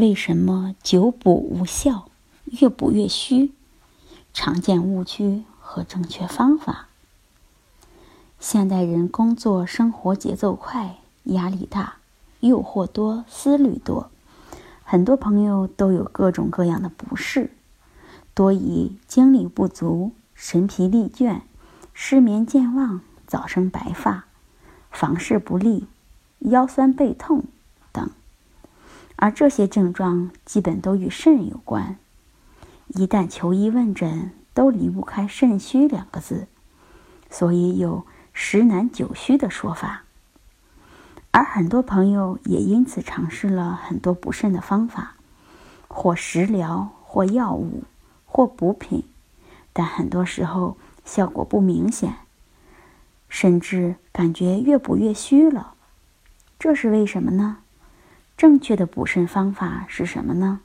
为什么久补无效，越补越虚？常见误区和正确方法。现代人工作生活节奏快，压力大，诱惑多，思虑多，很多朋友都有各种各样的不适，多以精力不足、神疲力倦、失眠健忘、早生白发、房事不利、腰酸背痛。而这些症状基本都与肾有关，一旦求医问诊，都离不开肾虚两个字，所以有十男九虚的说法。而很多朋友也因此尝试了很多补肾的方法，或食疗，或药物，或补品，但很多时候效果不明显，甚至感觉越补越虚了。这是为什么呢？正确的补肾方法是什么呢？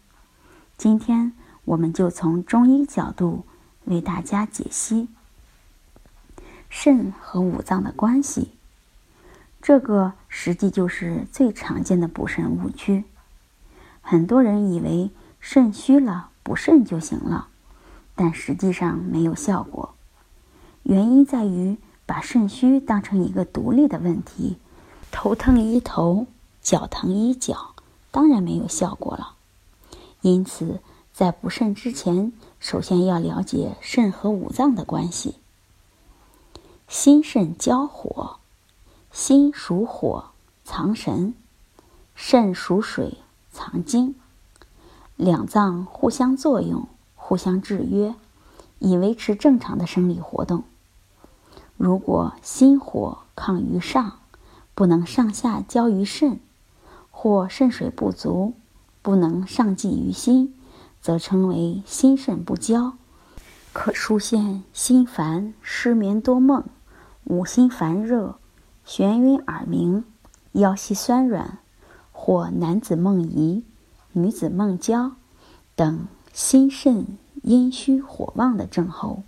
今天我们就从中医角度为大家解析肾和五脏的关系。这个实际就是最常见的补肾误区。很多人以为肾虚了补肾就行了，但实际上没有效果。原因在于把肾虚当成一个独立的问题，头疼医头。脚疼医脚，当然没有效果了。因此，在补肾之前，首先要了解肾和五脏的关系。心肾交火，心属火，藏神；肾属水，藏精。两脏互相作用，互相制约，以维持正常的生理活动。如果心火亢于上，不能上下交于肾。或肾水不足，不能上济于心，则称为心肾不交，可出现心烦、失眠多梦、五心烦热、眩晕耳鸣、腰膝酸软，或男子梦遗、女子梦焦等心肾阴虚火旺的症候。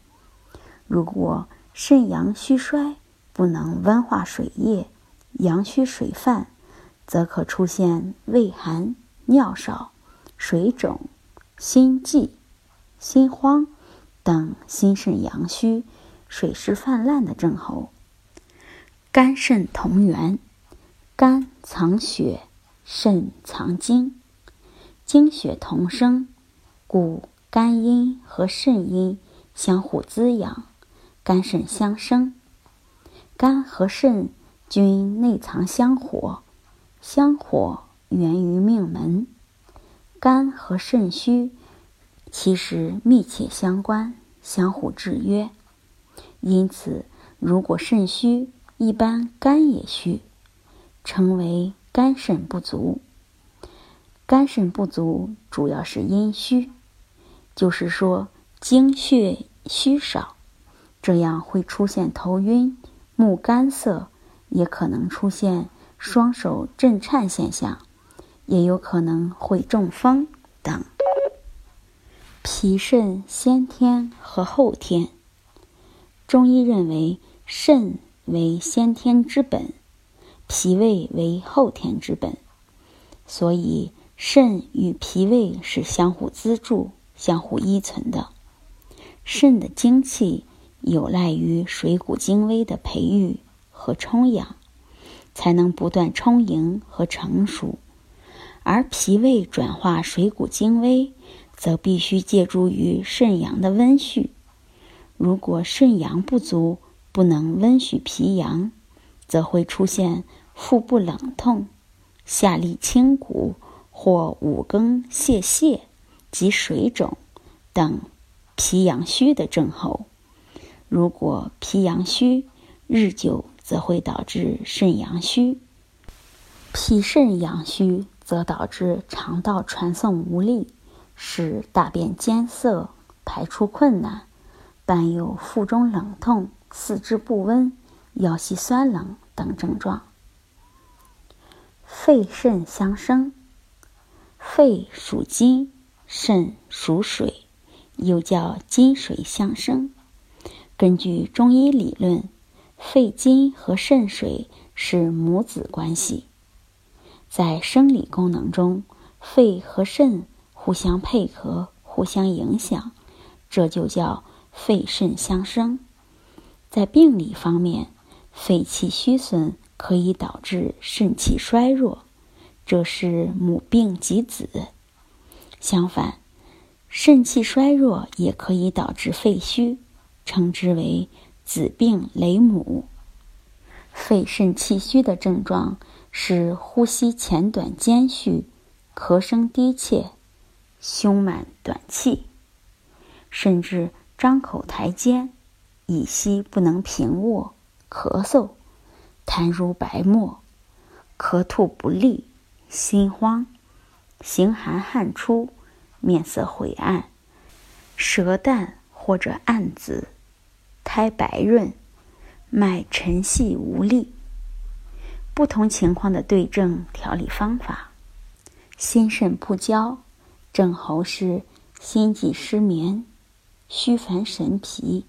如果肾阳虚衰，不能温化水液，阳虚水泛。则可出现畏寒、尿少、水肿、心悸、心慌等心肾阳虚、水湿泛滥的症候。肝肾同源，肝藏血，肾藏精，精血同生，故肝阴和肾阴相互滋养，肝肾相生。肝和肾均内藏香火。香火源于命门，肝和肾虚其实密切相关，相互制约。因此，如果肾虚，一般肝也虚，称为肝肾不足。肝肾不足主要是阴虚，就是说精血虚少，这样会出现头晕、目干涩，也可能出现。双手震颤现象，也有可能会中风等。脾肾先天和后天，中医认为肾为先天之本，脾胃为后天之本，所以肾与脾胃是相互资助、相互依存的。肾的精气有赖于水谷精微的培育和充养。才能不断充盈和成熟，而脾胃转化水谷精微，则必须借助于肾阳的温煦。如果肾阳不足，不能温煦脾阳，则会出现腹部冷痛、下利清谷或五更泄泻及水肿等脾阳虚的症候。如果脾阳虚，日久。则会导致肾阳虚，脾肾阳虚则导致肠道传送无力，使大便艰涩、排出困难，伴有腹中冷痛、四肢不温、腰膝酸冷等症状。肺肾相生，肺属金，肾属水，又叫金水相生。根据中医理论，肺金和肾水是母子关系。在生理功能中，肺和肾互相配合、互相影响，这就叫肺肾相生。在病理方面，肺气虚损可以导致肾气衰弱，这是母病及子；相反，肾气衰弱也可以导致肺虚，称之为子病累母。肺肾气虚的症状。是呼吸浅短间续，咳声低切，胸满短气，甚至张口抬肩，以息不能平卧，咳嗽，痰如白沫，咳吐不利，心慌，形寒汗出，面色晦暗，舌淡或者暗紫，苔白润，脉沉细无力。不同情况的对症调理方法：心肾不交，症候是心悸失眠、虚烦神疲、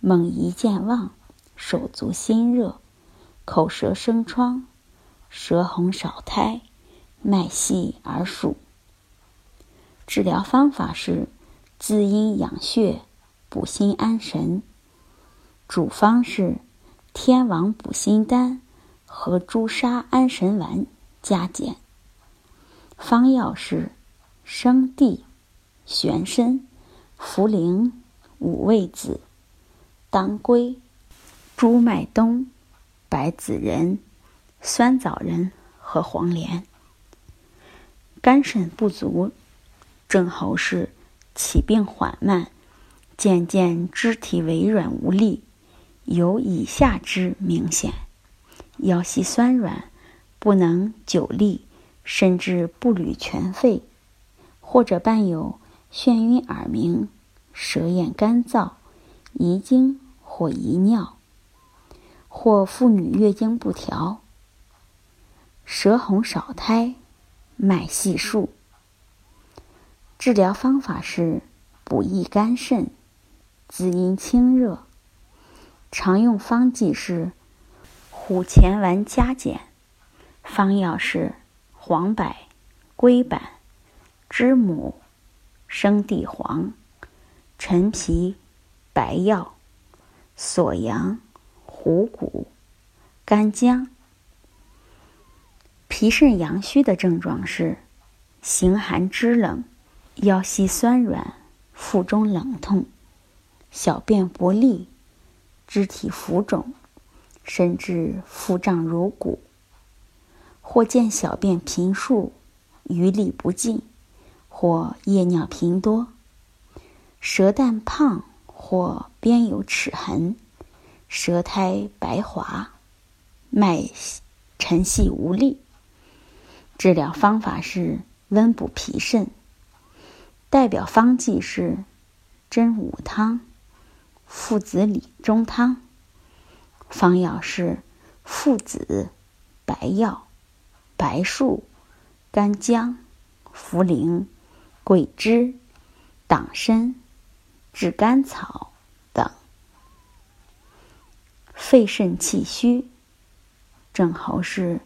梦遗健忘、手足心热、口舌生疮、舌红少苔、脉细而数。治疗方法是滋阴养血、补心安神。主方是天王补心丹。和朱砂安神丸加减。方药是生地、玄参、茯苓、五味子、当归、猪麦冬、白子仁、酸枣仁和黄连。肝肾不足症候是起病缓慢，渐渐肢体微软无力，有以下之明显。腰膝酸软，不能久立，甚至步履全废，或者伴有眩晕、耳鸣、舌咽干燥、遗精或遗尿，或妇女月经不调、舌红少苔、脉细数。治疗方法是补益肝肾、滋阴清热。常用方剂是。虎钳丸加减，方药是黄柏、龟板、知母、生地黄、陈皮、白药、锁阳、虎骨、干姜。脾肾阳虚的症状是形寒肢冷、腰膝酸软、腹中冷痛、小便不利、肢体浮肿。甚至腹胀如鼓，或见小便频数，余力不尽，或夜尿频多，舌淡胖或边有齿痕，舌苔白滑，脉沉细无力。治疗方法是温补脾肾。代表方剂是真武汤、附子理中汤。方药是附子、白药、白术、干姜、茯苓、桂枝、党参、炙甘草等。肺肾气虚，症候是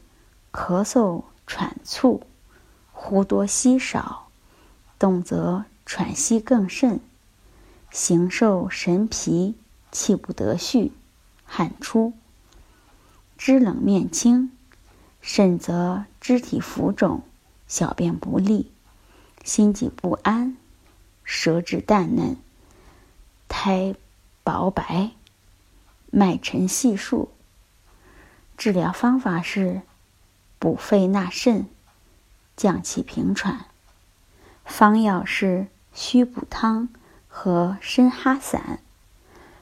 咳嗽、喘促，呼多吸少，动则喘息更甚，形瘦神疲，气不得续。汗出，肢冷面青，甚则肢体浮肿，小便不利，心悸不安，舌质淡嫩，苔薄白，脉沉细数。治疗方法是补肺纳肾，降气平喘。方药是虚补汤和参哈散。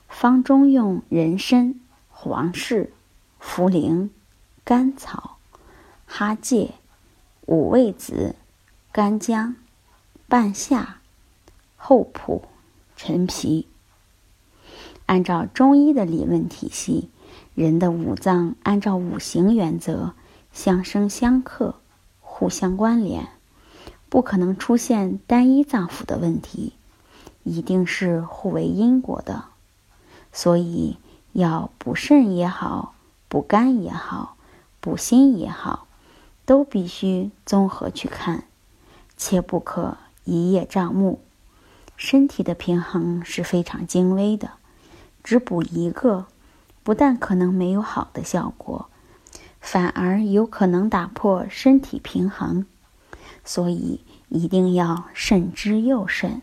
方中用人参、黄氏、茯苓、甘草、哈芥、五味子、干姜、半夏、厚朴、陈皮。按照中医的理论体系，人的五脏按照五行原则相生相克，互相关联，不可能出现单一脏腑的问题，一定是互为因果的。所以，要补肾也好，补肝也好，补心也好，都必须综合去看，切不可一叶障目。身体的平衡是非常精微的。只补一个，不但可能没有好的效果，反而有可能打破身体平衡，所以一定要慎之又慎。